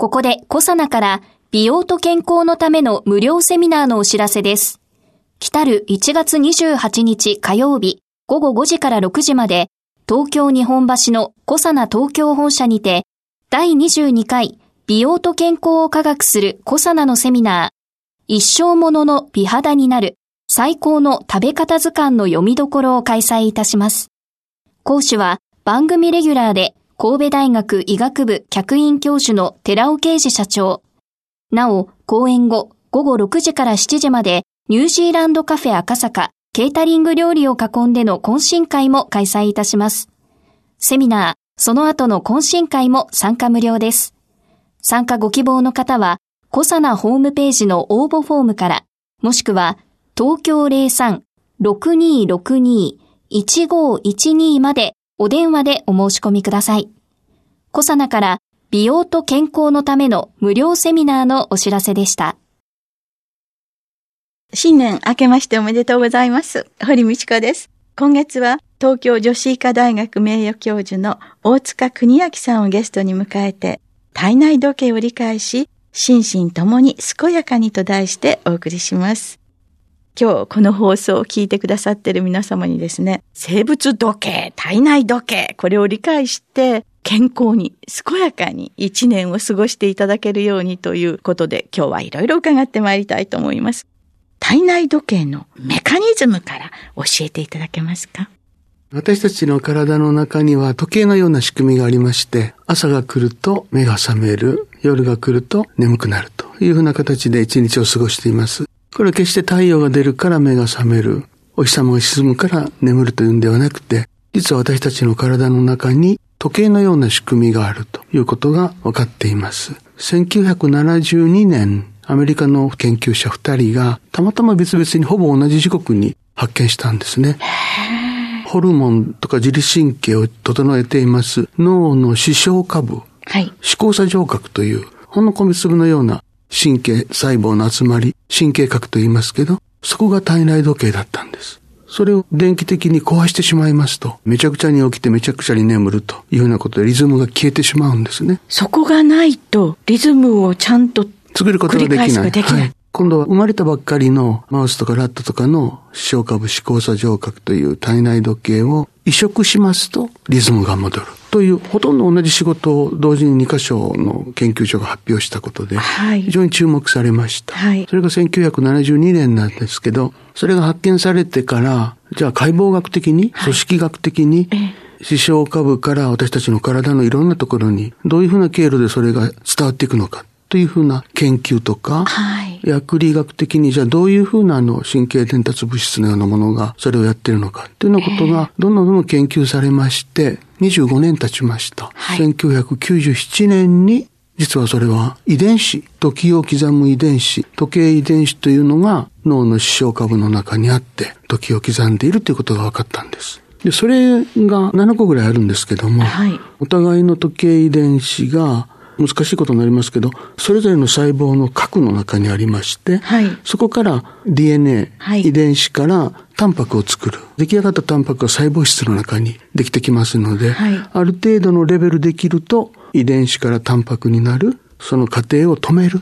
ここでコサナから美容と健康のための無料セミナーのお知らせです。来る1月28日火曜日午後5時から6時まで東京日本橋のコサナ東京本社にて第22回美容と健康を科学するコサナのセミナー一生ものの美肌になる最高の食べ方図鑑の読みどころを開催いたします。講師は番組レギュラーで神戸大学医学部客員教授の寺尾啓治社長。なお、講演後午後6時から7時までニュージーランドカフェ赤坂ケータリング料理を囲んでの懇親会も開催いたします。セミナー、その後の懇親会も参加無料です。参加ご希望の方は、コサナホームページの応募フォームから、もしくは、東京03-6262-1512までお電話でお申し込みください。コサナから美容と健康のための無料セミナーのお知らせでした。新年明けましておめでとうございます。堀道子です。今月は東京女子医科大学名誉教授の大塚国明さんをゲストに迎えて、体内時計を理解し、心身ともに健やかにと題してお送りします。今日この放送を聞いてくださっている皆様にですね、生物時計、体内時計、これを理解して、健康に、健やかに一年を過ごしていただけるようにということで、今日はいろいろ伺ってまいりたいと思います。体内時計のメカニズムから教えていただけますか？私たちの体の中には時計のような仕組みがありまして、朝が来ると目が覚める、夜が来ると眠くなるというふうな形で一日を過ごしています。これは決して太陽が出るから目が覚める、お日様が沈むから眠るというんではなくて、実は私たちの体の中に時計のような仕組みがあるということが分かっています。1972年アメリカの研究者二人がたまたま別々にほぼ同じ時刻に発見したんですね。ホルモンとか自律神経を整えています脳の視床下部、はい、視交差上核というほんの米粒のような神経細胞の集まり、神経核と言いますけど、そこが体内時計だったんです。それを電気的に壊してしまいますと、めちゃくちゃに起きてめちゃくちゃに眠るというようなことでリズムが消えてしまうんですね。そこがないとリズムをちゃんと作ることができない。できない。はい、今度は生まれたばっかりのマウスとかラットとかの視床下部視交差上核という体内時計を移植しますとリズムが戻る。という、ほとんど同じ仕事を同時に2箇所の研究所が発表したことで、非常に注目されました。はい、それが1972年なんですけど、それが発見されてから、じゃあ解剖学的に、組織学的に、視床下部から私たちの体のいろんなところに、どういうふうな経路でそれが伝わっていくのか。というふうな研究とか、はい、薬理学的にじゃあどういうふうなあの神経伝達物質のようなものがそれをやってるのかっていうようなことがどんどんどんどん研究されまして、25年経ちました。はい、1997年に実はそれは遺伝子、時を刻む遺伝子、時計遺伝子というのが脳の視床下部の中にあって、時を刻んでいるということが分かったんです。で、それが7個ぐらいあるんですけども、はい、お互いの時計遺伝子が難しいことになりますけど、それぞれの細胞の核の中にありまして、はい、そこから DNA、はい、遺伝子からタンパクを作る。出来上がったタンパクが細胞質の中にできてきますので、はい、ある程度のレベルできると、遺伝子からタンパクになる、その過程を止める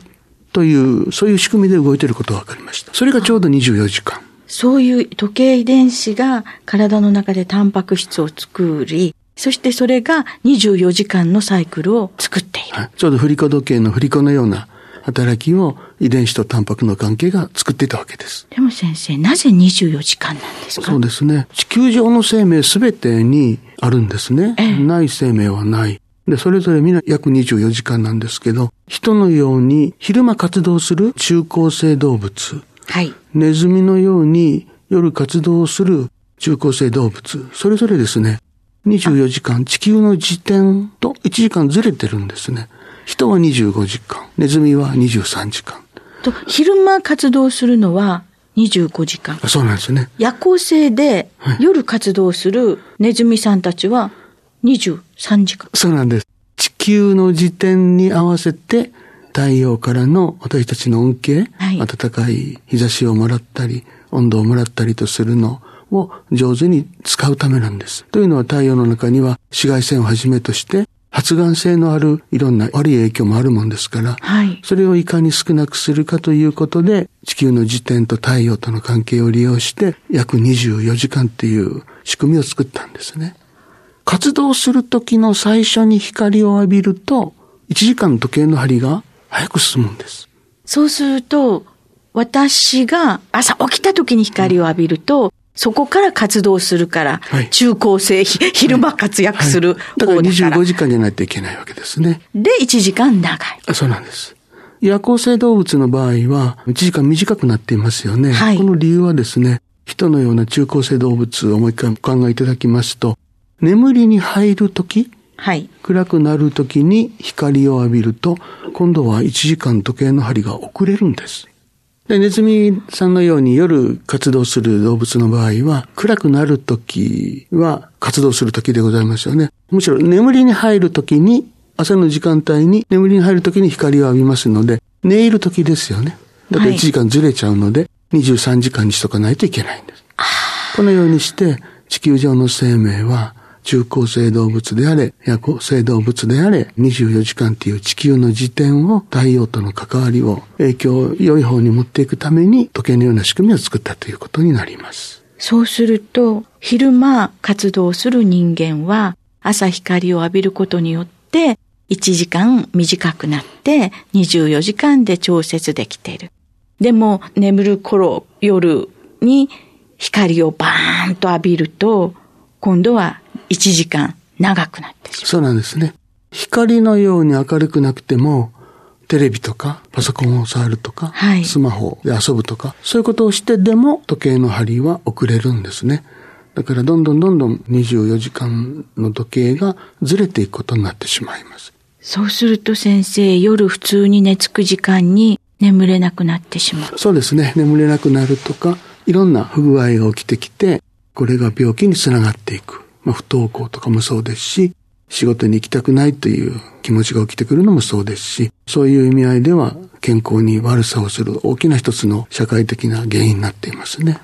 という、そういう仕組みで動いていることが分かりました。それがちょうど24時間。そういう時計遺伝子が体の中でタンパク質を作り、そしてそれが24時間のサイクルを作っている。はい、ちょうど振り子時計の振り子のような働きを遺伝子とタンパクの関係が作っていたわけです。でも先生、なぜ24時間なんですか？そうですね。地球上の生命すべてにあるんですね。ええ、ない生命はない。で、それぞれみんな約24時間なんですけど、人のように昼間活動する中高生動物。はい。ネズミのように夜活動する中高生動物。それぞれですね、24時間、地球の時点と1時間ずれてるんですね。人は25時間、ネズミは23時間。と、昼間活動するのは25時間。そうなんですね。夜行性で夜活動するネズミさんたちは23時間。そうなんです。地球の時点に合わせて太陽からの私たちの恩恵、はい、暖かい日差しをもらったり、温度をもらったりとするのを上手に使うためなんです。というのは太陽の中には紫外線をはじめとして発がん性のあるいろんな悪い影響もあるもんですから、はい、それをいかに少なくするかということで、地球の時点と太陽との関係を利用して、約24時間っていう仕組みを作ったんですね。活動する時の最初に光を浴びると、1時間の時計の針が早く進むんです。そうすると、私が朝起きた時に光を浴びると、そこから活動するから、はい、中高生、昼間活躍する、はい、だから25時間じゃないといけないわけですね。で、1時間長い。そうなんです。夜行性動物の場合は、1時間短くなっていますよね。はい、この理由はですね、人のような中高生動物をもう一回お考えいただきますと、眠りに入るとき、はい、暗くなるときに光を浴びると、今度は1時間時計の針が遅れるんです。で、ネズミさんのように夜活動する動物の場合は、暗くなるときは活動するときでございますよね。むしろ眠りに入るときに、朝の時間帯に眠りに入るときに光を浴びますので、寝入るときですよね。だから1時間ずれちゃうので、23時間にしとかないといけないんです。このようにして、地球上の生命は、中高生動物であれ、夜行性動物であれ、24時間っていう地球の時点を太陽との関わりを影響を良い方に持っていくために時計のような仕組みを作ったということになります。そうすると、昼間活動する人間は朝光を浴びることによって1時間短くなって24時間で調節できている。でも眠る頃夜に光をバーンと浴びると今度は1時間長くなってしまう。そうなんですね。光のように明るくなくても、テレビとかパソコンを触るとか、はい、スマホで遊ぶとか、そういうことをしてでも時計の針は遅れるんですね。だからどんどんどんどん24時間の時計がずれていくことになってしまいます。そうすると先生、夜普通に寝つく時間に眠れなくなってしまう。そうですね。眠れなくなるとか、いろんな不具合が起きてきて、これが病気につながっていく。まあ、不登校とかもそうですし、仕事に行きたくないという気持ちが起きてくるのもそうですし、そういう意味合いでは健康に悪さをする大きな一つの社会的な原因になっていますね。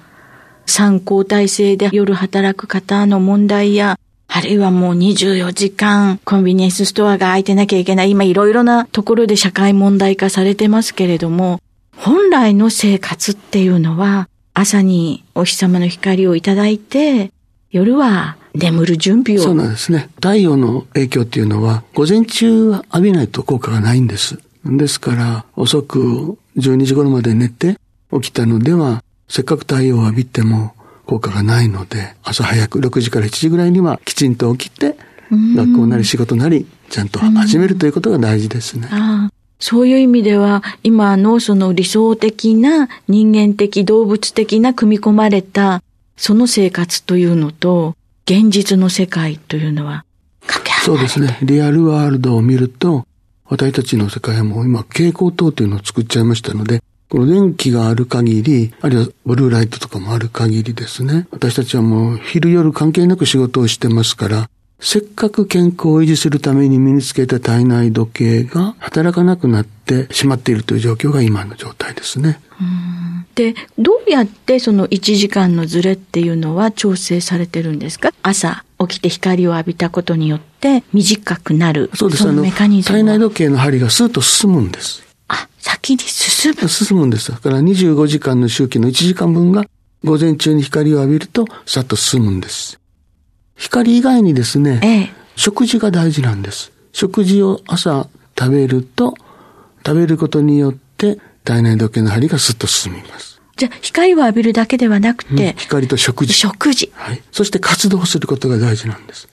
参考体制で夜働く方の問題や、あるいはもう24時間コンビニエンスストアが開いてなきゃいけない。今いろいろなところで社会問題化されてますけれども、本来の生活っていうのは朝にお日様の光をいただいて、夜は眠る準備を。そうなんですね。太陽の影響っていうのは、午前中浴びないと効果がないんです。ですから、遅く12時頃まで寝て起きたのでは、せっかく太陽を浴びても効果がないので、朝早く6時から7時ぐらいにはきちんと起きて、学校なり仕事なり、ちゃんと始めるということが大事ですね。そういう意味では、今のその理想的な人間的動物的な組み込まれたその生活というのと、現実の世界というのは、かけそうですね。リアルワールドを見ると、私たちの世界はもう今、蛍光灯というのを作っちゃいましたので、この電気がある限り、あるいはブルーライトとかもある限りですね、私たちはもう昼夜関係なく仕事をしてますから、せっかく健康を維持するために身につけた体内時計が働かなくなってしまっているという状況が今の状態ですね。で、どうやってその1時間のズレっていうのは調整されてるんですか？朝起きて光を浴びたことによって短くなる。そうです。そのメカニズム。体内時計の針がスーッと進むんです。あ、先に進む進むんです。だから25時間の周期の1時間分が午前中に光を浴びるとさっと進むんです。光以外にですね、ええ、食事が大事なんです。食事を朝食べると、食べることによって体内時計の針がスッと進みます。じゃあ、光を浴びるだけではなくて、うん、光と食事。食事。はい。そして活動することが大事なんです。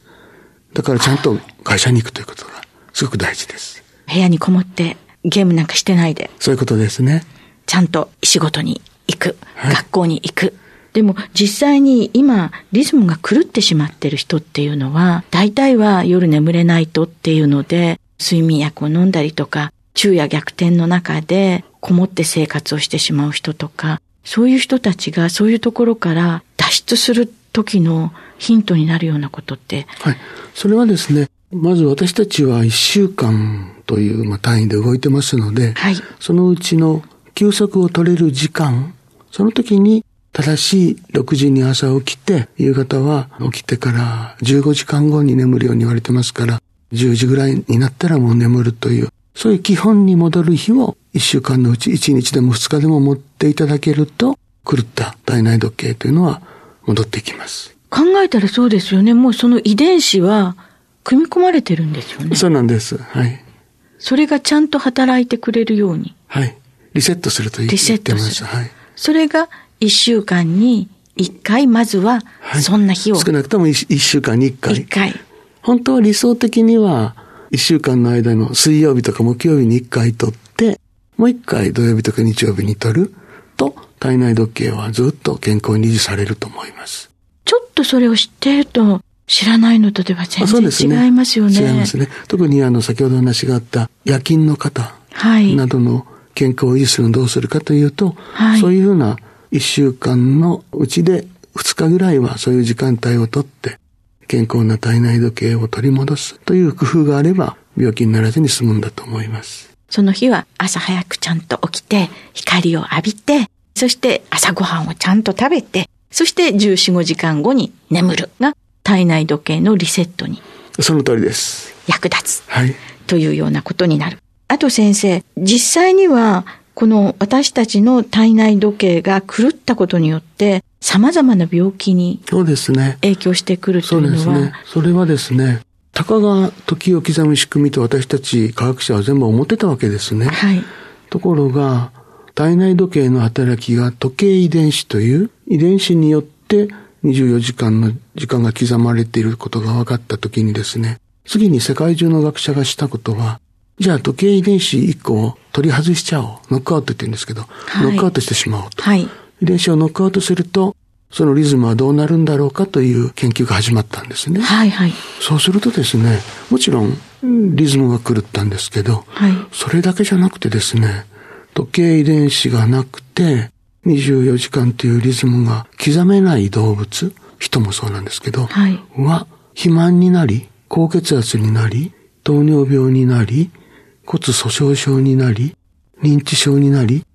だからちゃんと会社に行くということがすごく大事です。部屋にこもってゲームなんかしてないで。そういうことですね。ちゃんと仕事に行く。はい、学校に行く。でも実際に今リズムが狂ってしまってる人っていうのは大体は夜眠れないとっていうので睡眠薬を飲んだりとか、昼夜逆転の中でこもって生活をしてしまう人とか、そういう人たちがそういうところから脱出する時のヒントになるようなことって。はい。それはですね、まず私たちは1週間という、まあ、単位で動いてますので、はい、そのうちの休息を取れる時間、その時に正しい6時に朝起きて、夕方は起きてから15時間後に眠るように言われてますから、10時ぐらいになったらもう眠るという、そういう基本に戻る日を1週間のうち1日でも2日でも持っていただけると、狂った体内時計というのは戻ってきます。考えたらそうですよね。もうその遺伝子は組み込まれてるんですよね。そうなんです。はい。それがちゃんと働いてくれるように。はい。リセットするといい。リセットする。はい。それが一週間に一回、まずは、そんな日を、はい、少なくとも一週間に一回。一回。本当は理想的には、一週間の間の水曜日とか木曜日に一回取って、もう一回土曜日とか日曜日に取ると、体内時計はずっと健康に維持されると思います。ちょっとそれを知っていると、知らないのとでは全然違いますよね。ね違いますね。特にあの、先ほど話があった夜勤の方などの健康を維持するのどうするかというと、はい、そういうふうな一週間のうちで二日ぐらいはそういう時間帯をとって、健康な体内時計を取り戻すという工夫があれば、病気にならずに済むんだと思います。その日は朝早くちゃんと起きて、光を浴びて、そして朝ごはんをちゃんと食べて、そして14、5時間後に眠るが体内時計のリセットに。その通りです。役立つ。はい。というようなことになる。あと先生、実際には、この私たちの体内時計が狂ったことによって、様々な病気に。影響してくるというのは。そうですね。それはですね、たかが時を刻む仕組みと私たち科学者は全部思ってたわけですね。はい。ところが、体内時計の働きが時計遺伝子という遺伝子によって24時間の時間が刻まれていることが分かったときにですね、次に世界中の学者がしたことは、じゃあ時計遺伝子1個を取り外しちゃおう。ノックアウトって言うんですけど、はい、ノックアウトしてしまおうと。はい、遺伝子をノックアウトすると、そのリズムはどうなるんだろうかという研究が始まったんですね。はいはい。そうするとですね、もちろんリズムが狂ったんですけど、はい、それだけじゃなくてですね、時計遺伝子がなくて、24時間というリズムが刻めない動物、人もそうなんですけど、はい、は肥満になり、高血圧になり、糖尿病になり、骨粗鬆症になり、認知症になり、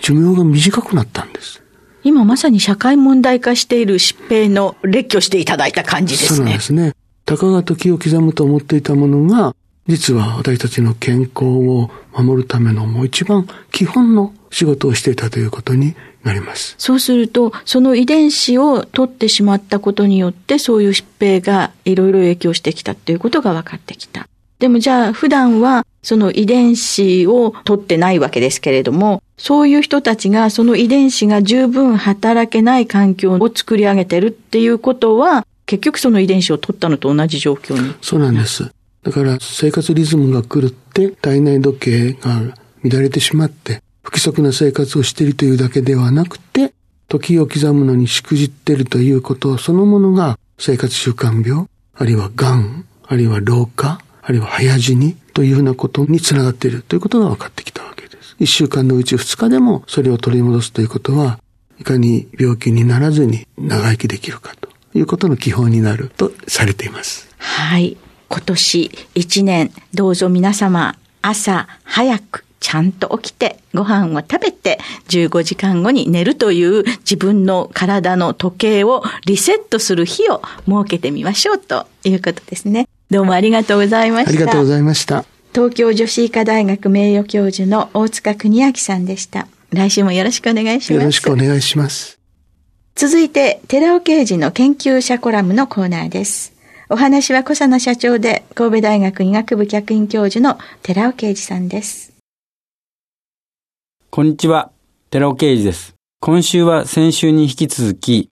寿命が短くなったんです。今まさに社会問題化している疾病の列挙していただいた感じですね。そうなんですね。たかが時を刻むと思っていたものが、実は私たちの健康を守るためのもう一番基本の仕事をしていたということになります。そうすると、その遺伝子を取ってしまったことによって、そういう疾病がいろいろ影響してきたということが分かってきた。でもじゃあ普段はその遺伝子を取ってないわけですけれども、そういう人たちがその遺伝子が十分働けない環境を作り上げてるっていうことは、結局その遺伝子を取ったのと同じ状況に。そうなんです。だから生活リズムが狂って体内時計が乱れてしまって不規則な生活をしているというだけではなくて時を刻むのにしくじっているということそのものが生活習慣病、あるいは癌、あるいは老化、あるいは早死にというふうなことにつながっているということが分かってきたわけです。一週間のうち二日でもそれを取り戻すということは、いかに病気にならずに長生きできるかということの基本になるとされています。はい。今年一年、どうぞ皆様、朝早くちゃんと起きてご飯を食べて15時間後に寝るという自分の体の時計をリセットする日を設けてみましょうということですね。どうもありがとうございました。ありがとうございました。東京女子医科大学名誉教授の大塚邦明さんでした。来週もよろしくお願いします。よろしくお願いします。続いて、寺尾刑事の研究者コラムのコーナーです。お話は小佐野社長で神戸大学医学部客員教授の寺尾啓二さんです。こんにちは、寺尾啓二です。今週は先週に引き続き、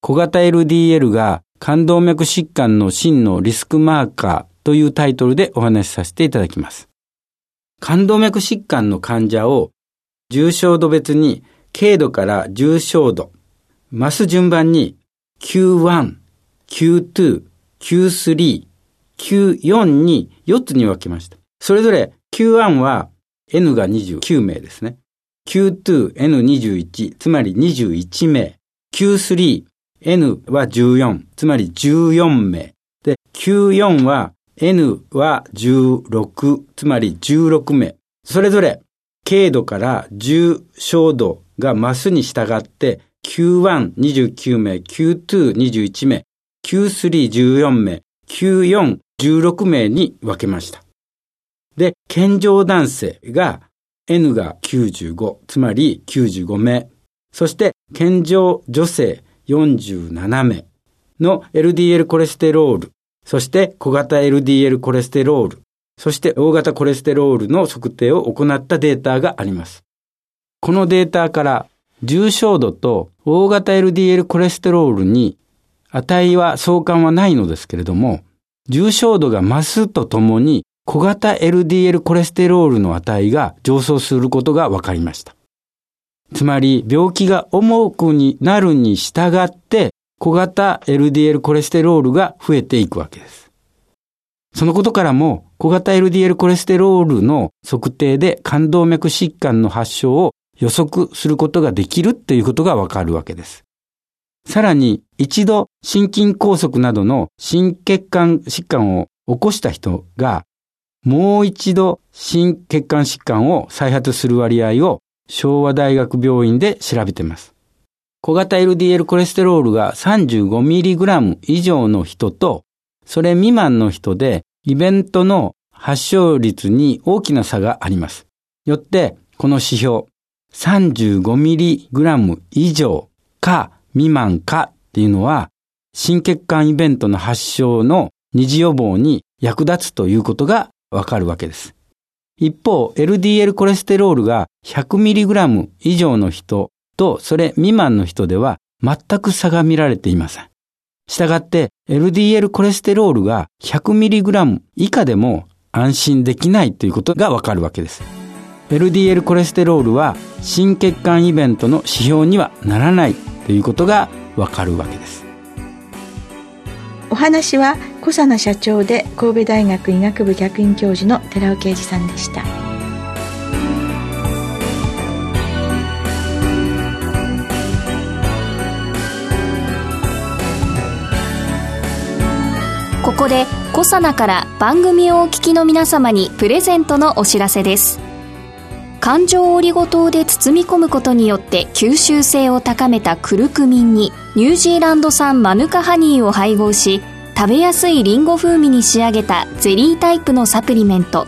小型 LDL が冠動脈疾患の真のリスクマーカーというタイトルでお話しさせていただきます。冠動脈疾患の患者を重症度別に軽度から重症度、増す順番に Q1、Q2、Q3、Q4 に4つに分けました。それぞれ Q1 は N が29名ですね。Q2、N21、つまり21名。Q3、N は14、つまり14名。で、Q4 は N は16、つまり16名。それぞれ、軽度から重症度が増すに従って、Q129 名、Q221 名、Q314 名、Q416 名に分けました。で、健常男性が N が95、つまり95名。そして健常女性47名の LDL コレステロール、そして小型 LDL コレステロール、そして大型コレステロールの測定を行ったデータがあります。このデータから重症度と大型 LDL コレステロールに値は相関はないのですけれども、重症度が増すとともに小型 LDL コレステロールの値が上昇することが分かりました。つまり病気が重くになるに従って小型 LDL コレステロールが増えていくわけです。そのことからも小型 LDL コレステロールの測定で冠動脈疾患の発症を予測することができるっていうことがわかるわけです。さらに一度心筋梗塞などの心血管疾患を起こした人がもう一度心血管疾患を再発する割合を昭和大学病院で調べています。小型 LDL コレステロールが 35mg 以上の人と、それ未満の人でイベントの発症率に大きな差があります。よって、この指標、35mg 以上か未満かっていうのは、心血管イベントの発症の二次予防に役立つということがわかるわけです。一方、LDL コレステロールが 100mg 以上の人とそれ未満の人では全く差が見られていません。したがって LDL コレステロールが 100mg 以下でも安心できないということがわかるわけです。LDL コレステロールは心血管イベントの指標にはならないということがわかるわけです。お話は小佐奈社長で神戸大学医学部客員教授の寺尾啓二さんでした。ここでコサナから番組をお聞きの皆様にプレゼントのお知らせです環状オリゴ糖で包み込むことによって吸収性を高めたクルクミンにニュージーランド産マヌカハニーを配合し食べやすいリンゴ風味に仕上げたゼリータイプのサプリメント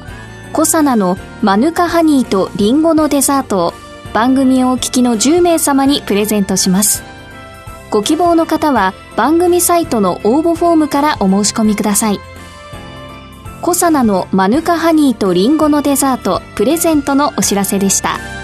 コサナのマヌカハニーとリンゴのデザートを番組をお聞きの10名様にプレゼントしますご希望の方は番組サイトの応募フォームからお申し込みくださいコサナのマヌカハニーとリンゴのデザートプレゼントのお知らせでした。